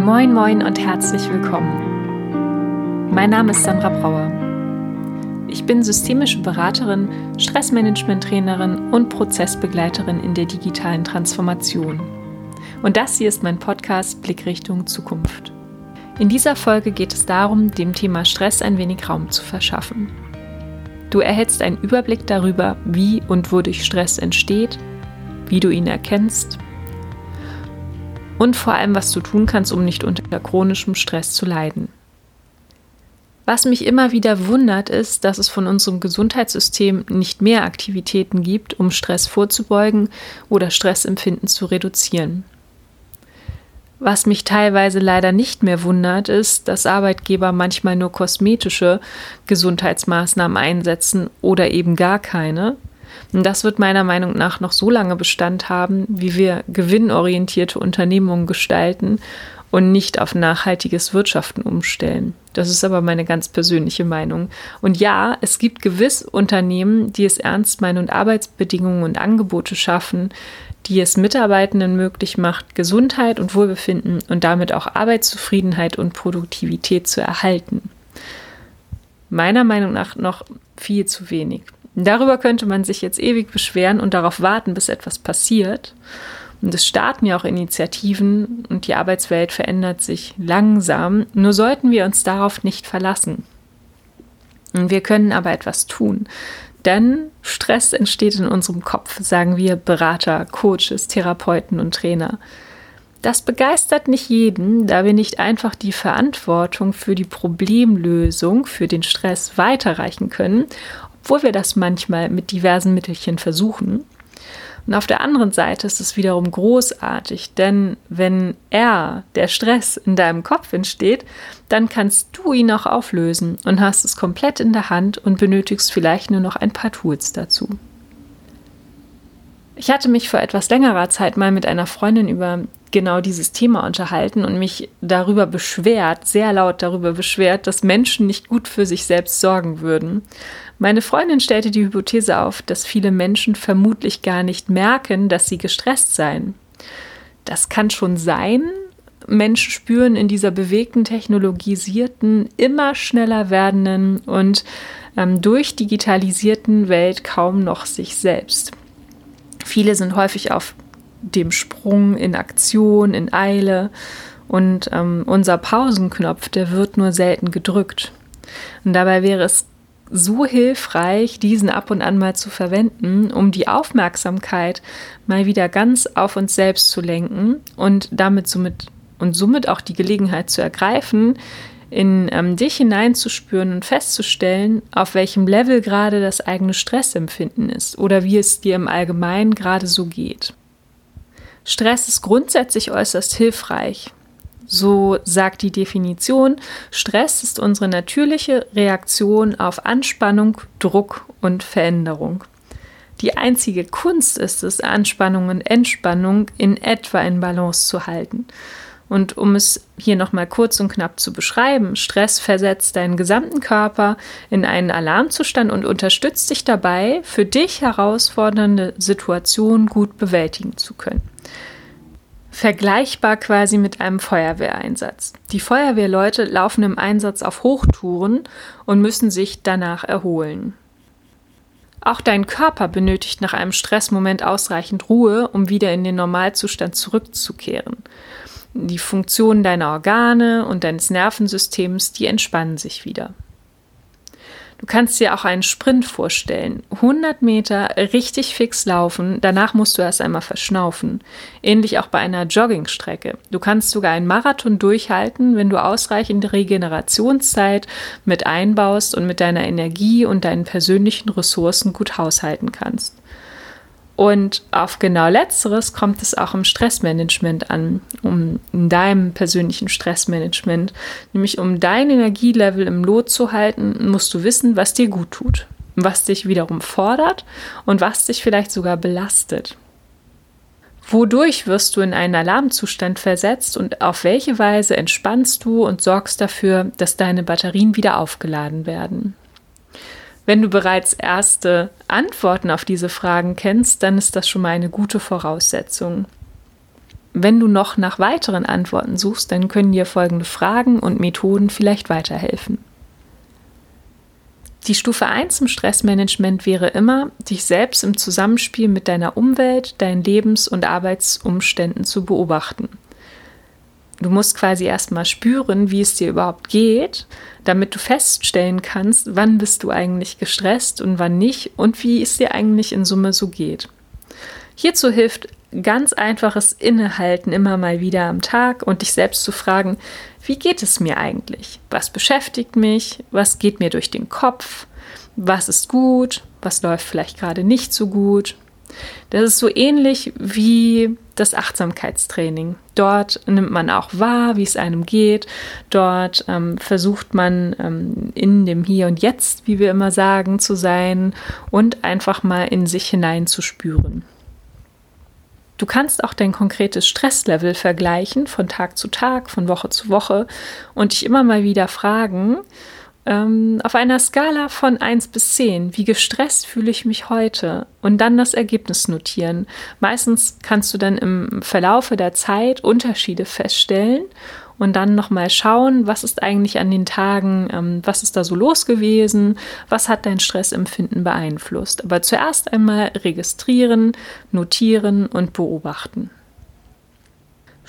Moin, moin und herzlich willkommen. Mein Name ist Sandra Brauer. Ich bin systemische Beraterin, Stressmanagement-Trainerin und Prozessbegleiterin in der digitalen Transformation. Und das hier ist mein Podcast Blickrichtung Zukunft. In dieser Folge geht es darum, dem Thema Stress ein wenig Raum zu verschaffen. Du erhältst einen Überblick darüber, wie und wodurch Stress entsteht, wie du ihn erkennst und vor allem, was du tun kannst, um nicht unter chronischem Stress zu leiden. Was mich immer wieder wundert, ist, dass es von unserem Gesundheitssystem nicht mehr Aktivitäten gibt, um Stress vorzubeugen oder Stressempfinden zu reduzieren. Was mich teilweise leider nicht mehr wundert, ist, dass Arbeitgeber manchmal nur kosmetische Gesundheitsmaßnahmen einsetzen oder eben gar keine. Und das wird meiner Meinung nach noch so lange Bestand haben, wie wir gewinnorientierte Unternehmungen gestalten und nicht auf nachhaltiges Wirtschaften umstellen. Das ist aber meine ganz persönliche Meinung. Und ja, es gibt gewiss Unternehmen, die es ernst meinen und Arbeitsbedingungen und Angebote schaffen, die es Mitarbeitenden möglich macht, Gesundheit und Wohlbefinden und damit auch Arbeitszufriedenheit und Produktivität zu erhalten. Meiner Meinung nach noch viel zu wenig. Darüber könnte man sich jetzt ewig beschweren und darauf warten, bis etwas passiert. Und es starten ja auch Initiativen und die Arbeitswelt verändert sich langsam. Nur sollten wir uns darauf nicht verlassen. Und wir können aber etwas tun. Denn Stress entsteht in unserem Kopf, sagen wir Berater, Coaches, Therapeuten und Trainer. Das begeistert nicht jeden, da wir nicht einfach die Verantwortung für die Problemlösung, für den Stress weiterreichen können, obwohl wir das manchmal mit diversen Mittelchen versuchen. Und auf der anderen Seite ist es wiederum großartig, denn wenn er, der Stress in deinem Kopf entsteht, dann kannst du ihn auch auflösen und hast es komplett in der Hand und benötigst vielleicht nur noch ein paar Tools dazu. Ich hatte mich vor etwas längerer Zeit mal mit einer Freundin über genau dieses Thema unterhalten und mich darüber beschwert, sehr laut darüber beschwert, dass Menschen nicht gut für sich selbst sorgen würden. Meine Freundin stellte die Hypothese auf, dass viele Menschen vermutlich gar nicht merken, dass sie gestresst seien. Das kann schon sein. Menschen spüren in dieser bewegten, technologisierten, immer schneller werdenden und ähm, durchdigitalisierten Welt kaum noch sich selbst. Viele sind häufig auf dem Sprung in Aktion, in Eile und ähm, unser Pausenknopf, der wird nur selten gedrückt. Und dabei wäre es so hilfreich, diesen ab und an mal zu verwenden, um die Aufmerksamkeit mal wieder ganz auf uns selbst zu lenken und damit somit und somit auch die Gelegenheit zu ergreifen, in ähm, dich hineinzuspüren und festzustellen, auf welchem Level gerade das eigene Stressempfinden ist oder wie es dir im Allgemeinen gerade so geht. Stress ist grundsätzlich äußerst hilfreich. So sagt die Definition, Stress ist unsere natürliche Reaktion auf Anspannung, Druck und Veränderung. Die einzige Kunst ist es, Anspannung und Entspannung in etwa in Balance zu halten. Und um es hier nochmal kurz und knapp zu beschreiben, Stress versetzt deinen gesamten Körper in einen Alarmzustand und unterstützt dich dabei, für dich herausfordernde Situationen gut bewältigen zu können vergleichbar quasi mit einem Feuerwehreinsatz. Die Feuerwehrleute laufen im Einsatz auf Hochtouren und müssen sich danach erholen. Auch dein Körper benötigt nach einem Stressmoment ausreichend Ruhe, um wieder in den Normalzustand zurückzukehren. Die Funktionen deiner Organe und deines Nervensystems, die entspannen sich wieder. Du kannst dir auch einen Sprint vorstellen. 100 Meter richtig fix laufen, danach musst du erst einmal verschnaufen. Ähnlich auch bei einer Joggingstrecke. Du kannst sogar einen Marathon durchhalten, wenn du ausreichend Regenerationszeit mit einbaust und mit deiner Energie und deinen persönlichen Ressourcen gut haushalten kannst. Und auf genau letzteres kommt es auch im Stressmanagement an, um in deinem persönlichen Stressmanagement, nämlich um dein Energielevel im Lot zu halten, musst du wissen, was dir gut tut, was dich wiederum fordert und was dich vielleicht sogar belastet. Wodurch wirst du in einen Alarmzustand versetzt und auf welche Weise entspannst du und sorgst dafür, dass deine Batterien wieder aufgeladen werden? Wenn du bereits erste Antworten auf diese Fragen kennst, dann ist das schon mal eine gute Voraussetzung. wenn du noch nach weiteren Antworten suchst, dann können dir folgende Fragen und Methoden vielleicht weiterhelfen. Die Stufe 1 im Stressmanagement wäre immer, dich selbst im Zusammenspiel mit deiner Umwelt, deinen Lebens- und Arbeitsumständen zu beobachten. Du musst quasi erstmal spüren, wie es dir überhaupt geht, damit du feststellen kannst, wann bist du eigentlich gestresst und wann nicht und wie es dir eigentlich in Summe so geht. Hierzu hilft ganz einfaches Innehalten immer mal wieder am Tag und dich selbst zu fragen, wie geht es mir eigentlich? Was beschäftigt mich? Was geht mir durch den Kopf? Was ist gut? Was läuft vielleicht gerade nicht so gut? Das ist so ähnlich wie das Achtsamkeitstraining. Dort nimmt man auch wahr, wie es einem geht. Dort ähm, versucht man ähm, in dem Hier und Jetzt, wie wir immer sagen, zu sein und einfach mal in sich hineinzuspüren. Du kannst auch dein konkretes Stresslevel vergleichen von Tag zu Tag, von Woche zu Woche und dich immer mal wieder fragen, ähm, auf einer Skala von 1 bis 10, wie gestresst fühle ich mich heute? Und dann das Ergebnis notieren. Meistens kannst du dann im Verlaufe der Zeit Unterschiede feststellen und dann nochmal schauen, was ist eigentlich an den Tagen, ähm, was ist da so los gewesen, was hat dein Stressempfinden beeinflusst. Aber zuerst einmal registrieren, notieren und beobachten.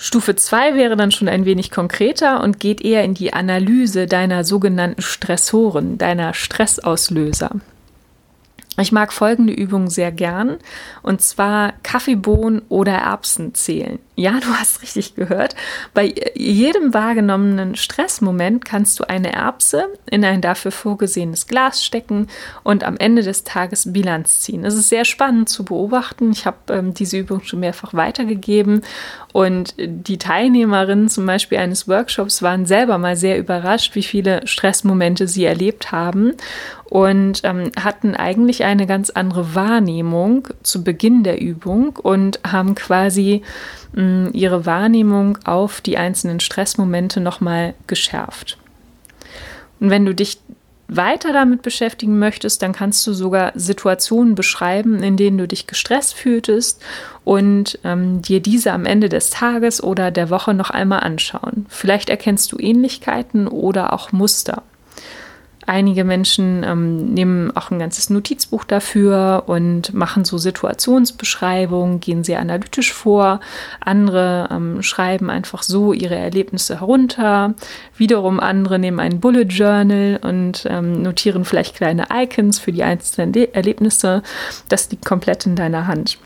Stufe 2 wäre dann schon ein wenig konkreter und geht eher in die Analyse deiner sogenannten Stressoren, deiner Stressauslöser. Ich mag folgende Übung sehr gern und zwar Kaffeebohnen oder Erbsen zählen. Ja, du hast richtig gehört. Bei jedem wahrgenommenen Stressmoment kannst du eine Erbse in ein dafür vorgesehenes Glas stecken und am Ende des Tages Bilanz ziehen. Es ist sehr spannend zu beobachten. Ich habe ähm, diese Übung schon mehrfach weitergegeben und die Teilnehmerinnen zum Beispiel eines Workshops waren selber mal sehr überrascht, wie viele Stressmomente sie erlebt haben und ähm, hatten eigentlich eine ganz andere Wahrnehmung zu Beginn der Übung und haben quasi ihre Wahrnehmung auf die einzelnen Stressmomente nochmal geschärft. Und wenn du dich weiter damit beschäftigen möchtest, dann kannst du sogar Situationen beschreiben, in denen du dich gestresst fühltest und ähm, dir diese am Ende des Tages oder der Woche noch einmal anschauen. Vielleicht erkennst du Ähnlichkeiten oder auch Muster. Einige Menschen ähm, nehmen auch ein ganzes Notizbuch dafür und machen so Situationsbeschreibungen, gehen sehr analytisch vor. Andere ähm, schreiben einfach so ihre Erlebnisse herunter. Wiederum andere nehmen ein Bullet Journal und ähm, notieren vielleicht kleine Icons für die einzelnen Erlebnisse. Das liegt komplett in deiner Hand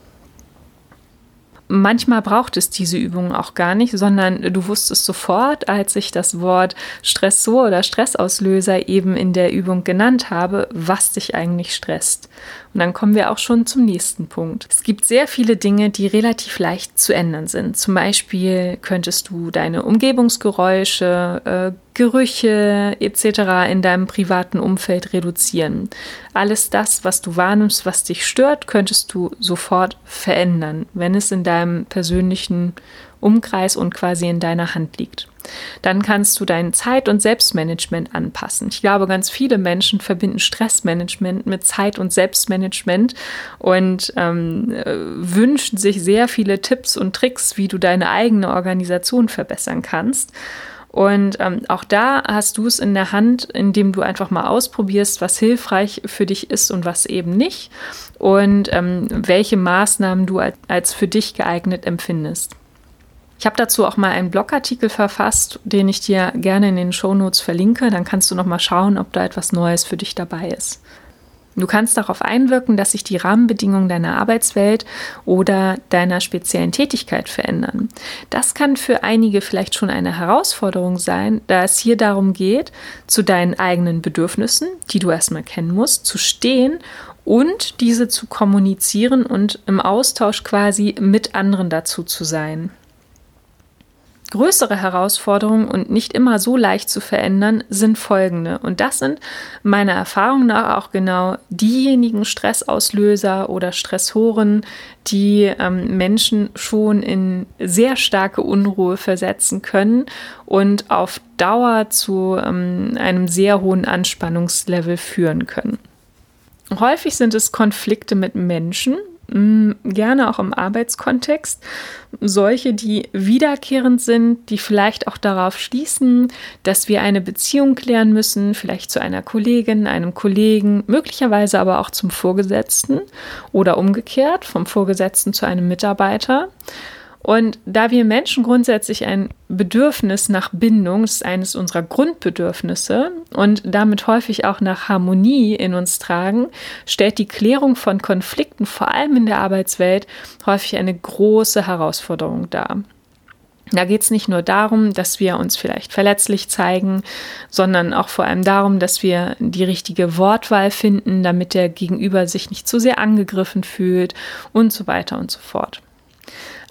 manchmal braucht es diese Übungen auch gar nicht, sondern du wusstest sofort, als ich das Wort Stressor oder Stressauslöser eben in der Übung genannt habe, was dich eigentlich stresst. Und dann kommen wir auch schon zum nächsten Punkt. Es gibt sehr viele Dinge, die relativ leicht zu ändern sind. Zum Beispiel könntest du deine Umgebungsgeräusche, äh, Gerüche etc. in deinem privaten Umfeld reduzieren. Alles das, was du wahrnimmst, was dich stört, könntest du sofort verändern, wenn es in deinem persönlichen Umkreis und quasi in deiner Hand liegt. Dann kannst du dein Zeit- und Selbstmanagement anpassen. Ich glaube, ganz viele Menschen verbinden Stressmanagement mit Zeit- und Selbstmanagement und ähm, äh, wünschen sich sehr viele Tipps und Tricks, wie du deine eigene Organisation verbessern kannst. Und ähm, auch da hast du es in der Hand, indem du einfach mal ausprobierst, was hilfreich für dich ist und was eben nicht und ähm, welche Maßnahmen du als, als für dich geeignet empfindest. Ich habe dazu auch mal einen Blogartikel verfasst, den ich dir gerne in den Shownotes verlinke. Dann kannst du noch mal schauen, ob da etwas Neues für dich dabei ist. Du kannst darauf einwirken, dass sich die Rahmenbedingungen deiner Arbeitswelt oder deiner speziellen Tätigkeit verändern. Das kann für einige vielleicht schon eine Herausforderung sein, da es hier darum geht, zu deinen eigenen Bedürfnissen, die du erstmal kennen musst, zu stehen und diese zu kommunizieren und im Austausch quasi mit anderen dazu zu sein. Größere Herausforderungen und nicht immer so leicht zu verändern sind folgende. Und das sind meiner Erfahrung nach auch genau diejenigen Stressauslöser oder Stressoren, die ähm, Menschen schon in sehr starke Unruhe versetzen können und auf Dauer zu ähm, einem sehr hohen Anspannungslevel führen können. Häufig sind es Konflikte mit Menschen, gerne auch im Arbeitskontext. Solche, die wiederkehrend sind, die vielleicht auch darauf schließen, dass wir eine Beziehung klären müssen, vielleicht zu einer Kollegin, einem Kollegen, möglicherweise aber auch zum Vorgesetzten oder umgekehrt vom Vorgesetzten zu einem Mitarbeiter. Und da wir Menschen grundsätzlich ein Bedürfnis nach Bindung, das ist eines unserer Grundbedürfnisse und damit häufig auch nach Harmonie in uns tragen, stellt die Klärung von Konflikten, vor allem in der Arbeitswelt, häufig eine große Herausforderung dar. Da geht es nicht nur darum, dass wir uns vielleicht verletzlich zeigen, sondern auch vor allem darum, dass wir die richtige Wortwahl finden, damit der Gegenüber sich nicht zu sehr angegriffen fühlt und so weiter und so fort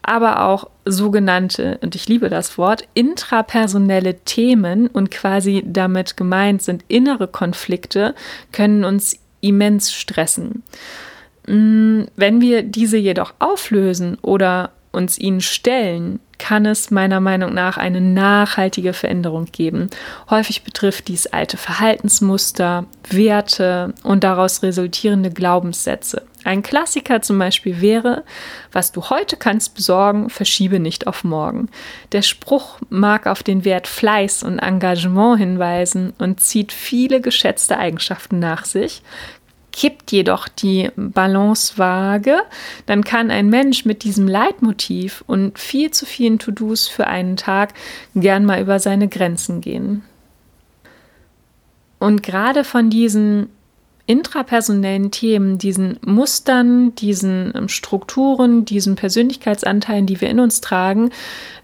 aber auch sogenannte, und ich liebe das Wort, intrapersonelle Themen und quasi damit gemeint sind innere Konflikte, können uns immens stressen. Mm, wenn wir diese jedoch auflösen oder uns ihnen stellen, kann es meiner Meinung nach eine nachhaltige Veränderung geben. Häufig betrifft dies alte Verhaltensmuster, Werte und daraus resultierende Glaubenssätze. Ein Klassiker zum Beispiel wäre, was du heute kannst besorgen, verschiebe nicht auf morgen. Der Spruch mag auf den Wert Fleiß und Engagement hinweisen und zieht viele geschätzte Eigenschaften nach sich, kippt jedoch die Balancewaage, dann kann ein Mensch mit diesem Leitmotiv und viel zu vielen To-Dos für einen Tag gern mal über seine Grenzen gehen. Und gerade von diesen intrapersonellen Themen, diesen Mustern, diesen ähm, Strukturen, diesen Persönlichkeitsanteilen, die wir in uns tragen,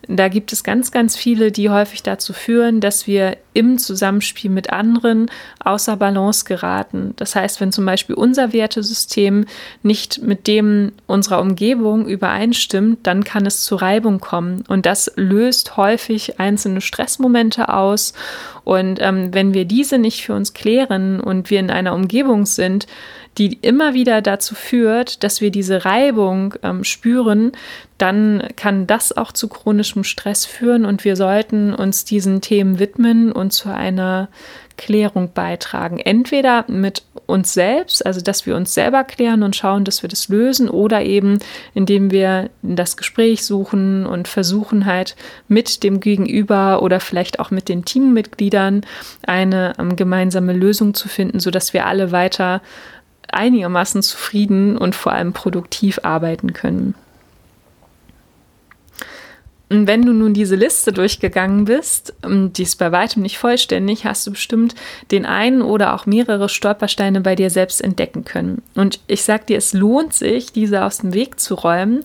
da gibt es ganz, ganz viele, die häufig dazu führen, dass wir im Zusammenspiel mit anderen außer Balance geraten. Das heißt, wenn zum Beispiel unser Wertesystem nicht mit dem unserer Umgebung übereinstimmt, dann kann es zu Reibung kommen. Und das löst häufig einzelne Stressmomente aus. Und ähm, wenn wir diese nicht für uns klären und wir in einer Umgebung sind, die immer wieder dazu führt, dass wir diese Reibung ähm, spüren, dann kann das auch zu chronischem Stress führen und wir sollten uns diesen Themen widmen und zu einer Klärung beitragen. Entweder mit uns selbst, also dass wir uns selber klären und schauen, dass wir das lösen, oder eben indem wir das Gespräch suchen und versuchen halt mit dem Gegenüber oder vielleicht auch mit den Teammitgliedern eine um, ähm, gemeinsame Lösung zu finden, sodass wir alle weiter einigermaßen zufrieden und vor allem produktiv arbeiten können. Wenn du nun diese Liste durchgegangen bist, ähm, die ist bei weitem nicht vollständig, hast du bestimmt den einen oder auch mehrere Stolpersteine bei dir selbst entdecken können. Und ich sag dir, es lohnt sich, diese aus dem Weg zu räumen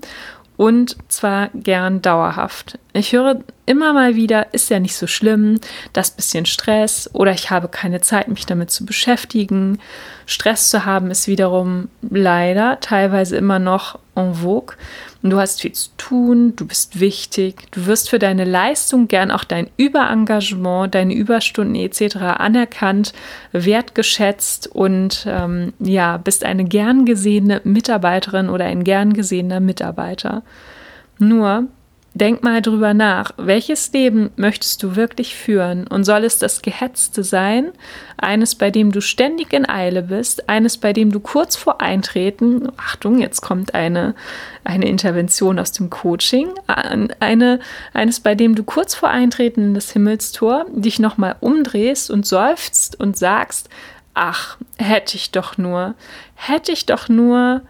und zwar gern dauerhaft. Ich höre immer mal wieder, ist ja nicht so schlimm, das bisschen Stress oder ich habe keine Zeit, mich damit zu beschäftigen. Stress zu haben ist wiederum leider teilweise immer noch en vogue. Du hast viel zu tun, du bist wichtig, du wirst für deine Leistung gern auch dein Überengagement, deine Überstunden etc. anerkannt, wertgeschätzt und ähm, ja, bist eine gern gesehene Mitarbeiterin oder ein gern gesehener Mitarbeiter. Nur Denk mal drüber nach, welches Leben möchtest du wirklich führen? Und soll es das gehetzte sein, eines, bei dem du ständig in Eile bist, eines, bei dem du kurz vor Eintreten, Achtung, jetzt kommt eine, eine Intervention aus dem Coaching, eine, eines, bei dem du kurz vor Eintreten in das Himmelstor dich nochmal umdrehst und seufzt und sagst, ach, hätte ich doch nur, hätte ich doch nur,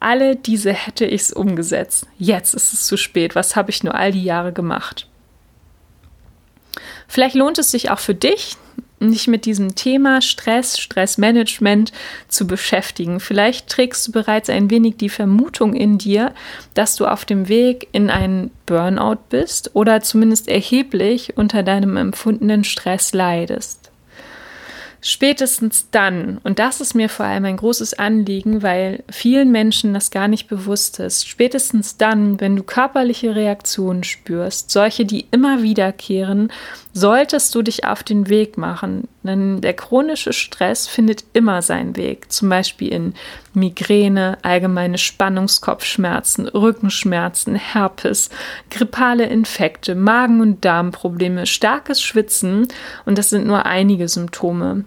alle diese hätte ich es umgesetzt. Jetzt ist es zu spät. Was habe ich nur all die Jahre gemacht? Vielleicht lohnt es sich auch für dich, dich mit diesem Thema Stress, Stressmanagement zu beschäftigen. Vielleicht trägst du bereits ein wenig die Vermutung in dir, dass du auf dem Weg in einen Burnout bist oder zumindest erheblich unter deinem empfundenen Stress leidest. Spätestens dann, und das ist mir vor allem ein großes Anliegen, weil vielen Menschen das gar nicht bewusst ist, spätestens dann, wenn du körperliche Reaktionen spürst, solche, die immer wiederkehren, solltest du dich auf den Weg machen. Denn der chronische Stress findet immer seinen Weg, zum Beispiel in Migräne, allgemeine Spannungskopfschmerzen, Rückenschmerzen, Herpes, grippale Infekte, Magen- und Darmprobleme, starkes Schwitzen und das sind nur einige Symptome.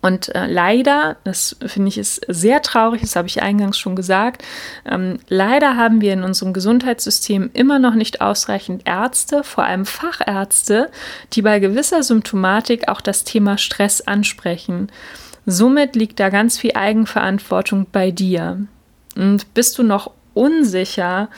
Und äh, leider, das finde ich ist sehr traurig, das habe ich eingangs schon gesagt, ähm, leider haben wir in unserem Gesundheitssystem immer noch nicht ausreichend Ärzte, vor allem Fachärzte, die bei gewisser Symptomatik auch das Thema Stress ansprechen. Somit liegt da ganz viel Eigenverantwortung bei dir. Und bist du noch unsicher,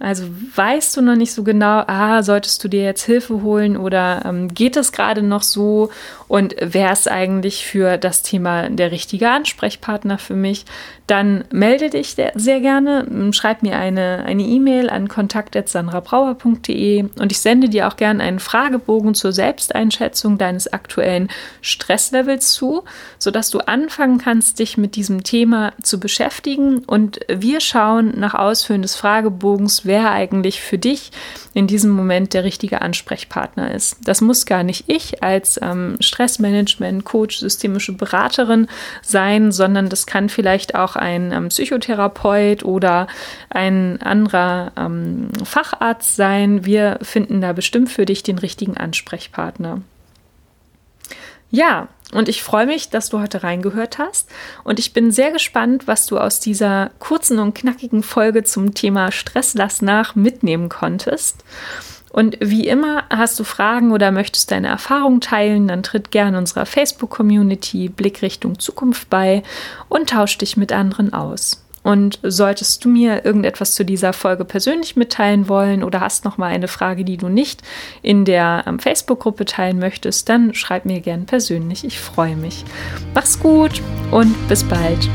also weißt du noch nicht so genau, ah, solltest du dir jetzt Hilfe holen oder ähm, geht es gerade noch so? Und wer ist eigentlich für das Thema der richtige Ansprechpartner für mich, dann melde dich sehr gerne, ähm, schreib mir eine E-Mail e an kontakt.sandrabrauer.de und ich sende dir auch gerne einen Fragebogen zur Selbsteinschätzung deines aktuellen Stresslevels zu, sodass du anfangen kannst, dich mit diesem Thema zu beschäftigen. Und wir schauen nach Ausfüllen des Fragebogens, wer eigentlich für dich in diesem Moment der richtige Ansprechpartner ist. Das muss gar nicht ich als ähm, Stressmanagement, Coach, systemische Beraterin sein, sondern das kann vielleicht auch ein ähm, Psychotherapeut oder ein anderer ähm, Facharzt sein. Wir finden da bestimmt für dich den richtigen Ansprechpartner. Ja, und ich freue mich, dass du heute reingehört hast. Und ich bin sehr gespannt, was du aus dieser kurzen und knackigen Folge zum Thema Stress lass nach mitnehmen konntest. Und wie immer, hast du Fragen oder möchtest deine Erfahrungen teilen, dann tritt gerne unserer Facebook-Community Blickrichtung Zukunft bei und tausch dich mit anderen aus. Und solltest du mir irgendetwas zu dieser Folge persönlich mitteilen wollen oder hast noch mal eine Frage, die du nicht in der ähm, Facebook-Gruppe teilen möchtest, dann schreib mir gern persönlich. Ich freue mich. Mach's gut und bis bald.